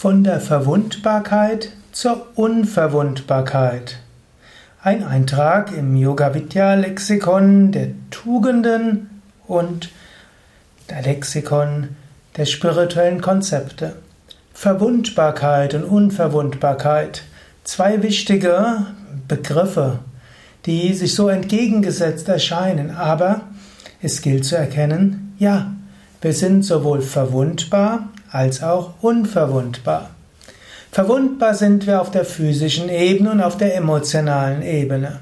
Von der Verwundbarkeit zur Unverwundbarkeit. Ein Eintrag im Yoga Vidya Lexikon der Tugenden und der Lexikon der spirituellen Konzepte. Verwundbarkeit und Unverwundbarkeit. Zwei wichtige Begriffe, die sich so entgegengesetzt erscheinen, aber es gilt zu erkennen, ja, wir sind sowohl verwundbar als auch unverwundbar. Verwundbar sind wir auf der physischen Ebene und auf der emotionalen Ebene.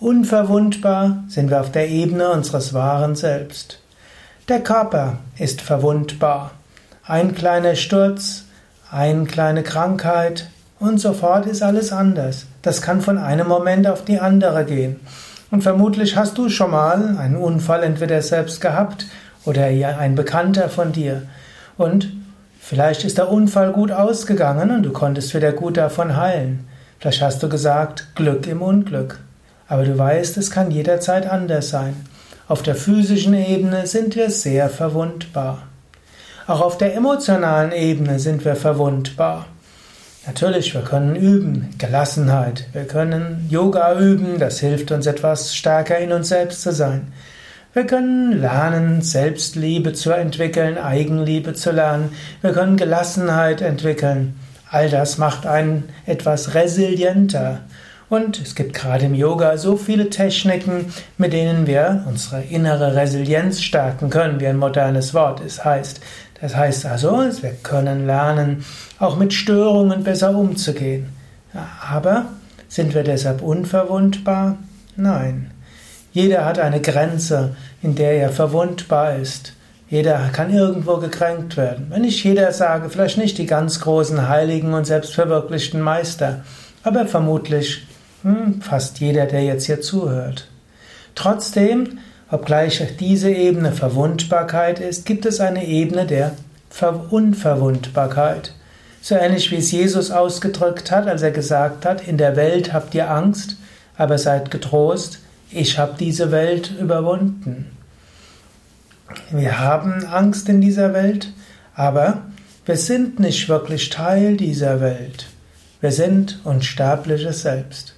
Unverwundbar sind wir auf der Ebene unseres wahren Selbst. Der Körper ist verwundbar. Ein kleiner Sturz, eine kleine Krankheit und sofort ist alles anders. Das kann von einem Moment auf die andere gehen. Und vermutlich hast du schon mal einen Unfall entweder selbst gehabt oder ein Bekannter von dir. Und vielleicht ist der Unfall gut ausgegangen und du konntest wieder gut davon heilen. Vielleicht hast du gesagt, Glück im Unglück. Aber du weißt, es kann jederzeit anders sein. Auf der physischen Ebene sind wir sehr verwundbar. Auch auf der emotionalen Ebene sind wir verwundbar. Natürlich, wir können üben, Gelassenheit. Wir können Yoga üben, das hilft uns etwas stärker in uns selbst zu sein. Wir können lernen, Selbstliebe zu entwickeln, Eigenliebe zu lernen. Wir können Gelassenheit entwickeln. All das macht einen etwas resilienter. Und es gibt gerade im Yoga so viele Techniken, mit denen wir unsere innere Resilienz stärken können, wie ein modernes Wort es heißt. Das heißt also, wir können lernen, auch mit Störungen besser umzugehen. Aber sind wir deshalb unverwundbar? Nein. Jeder hat eine Grenze, in der er verwundbar ist. Jeder kann irgendwo gekränkt werden. Wenn nicht jeder sage, vielleicht nicht die ganz großen Heiligen und selbstverwirklichten Meister, aber vermutlich hm, fast jeder, der jetzt hier zuhört. Trotzdem, obgleich diese Ebene Verwundbarkeit ist, gibt es eine Ebene der Unverwundbarkeit. So ähnlich wie es Jesus ausgedrückt hat, als er gesagt hat, in der Welt habt ihr Angst, aber seid getrost, ich habe diese Welt überwunden. Wir haben Angst in dieser Welt, aber wir sind nicht wirklich Teil dieser Welt. Wir sind unsterbliches Selbst.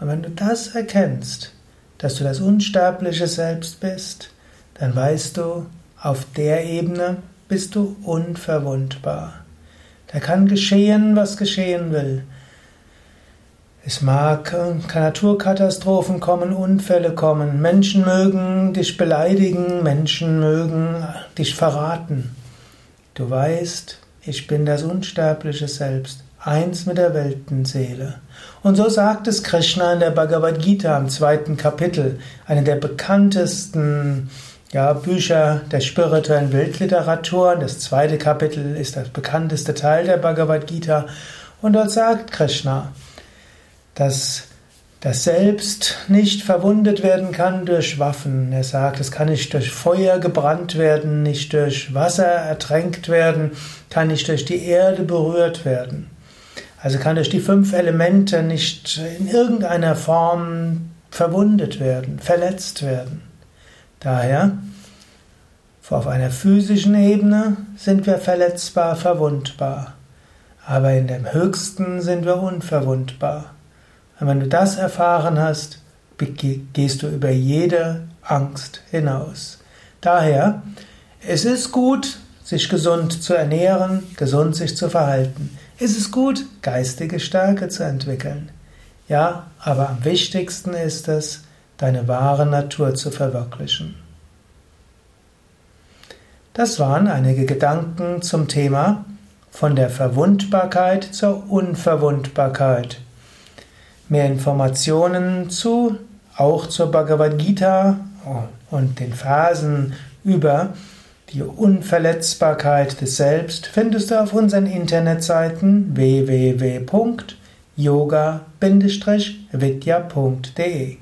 Und wenn du das erkennst, dass du das unsterbliche Selbst bist, dann weißt du, auf der Ebene bist du unverwundbar. Da kann geschehen, was geschehen will. Es mag Naturkatastrophen kommen, Unfälle kommen, Menschen mögen dich beleidigen, Menschen mögen dich verraten. Du weißt, ich bin das unsterbliche Selbst, eins mit der Weltenseele. Und so sagt es Krishna in der Bhagavad Gita im zweiten Kapitel, eine der bekanntesten ja, Bücher der spirituellen Weltliteratur. Das zweite Kapitel ist das bekannteste Teil der Bhagavad Gita. Und dort sagt Krishna, dass das Selbst nicht verwundet werden kann durch Waffen. Er sagt, es kann nicht durch Feuer gebrannt werden, nicht durch Wasser ertränkt werden, kann nicht durch die Erde berührt werden. Also kann durch die fünf Elemente nicht in irgendeiner Form verwundet werden, verletzt werden. Daher, auf einer physischen Ebene sind wir verletzbar, verwundbar, aber in dem Höchsten sind wir unverwundbar. Und wenn du das erfahren hast, gehst du über jede Angst hinaus. Daher, es ist gut, sich gesund zu ernähren, gesund sich zu verhalten. Es ist gut, geistige Stärke zu entwickeln. Ja, aber am wichtigsten ist es, deine wahre Natur zu verwirklichen. Das waren einige Gedanken zum Thema von der Verwundbarkeit zur Unverwundbarkeit. Mehr Informationen zu, auch zur Bhagavad Gita und den Versen über. Die Unverletzbarkeit des Selbst findest du auf unseren Internetseiten www.yoga-vidya.de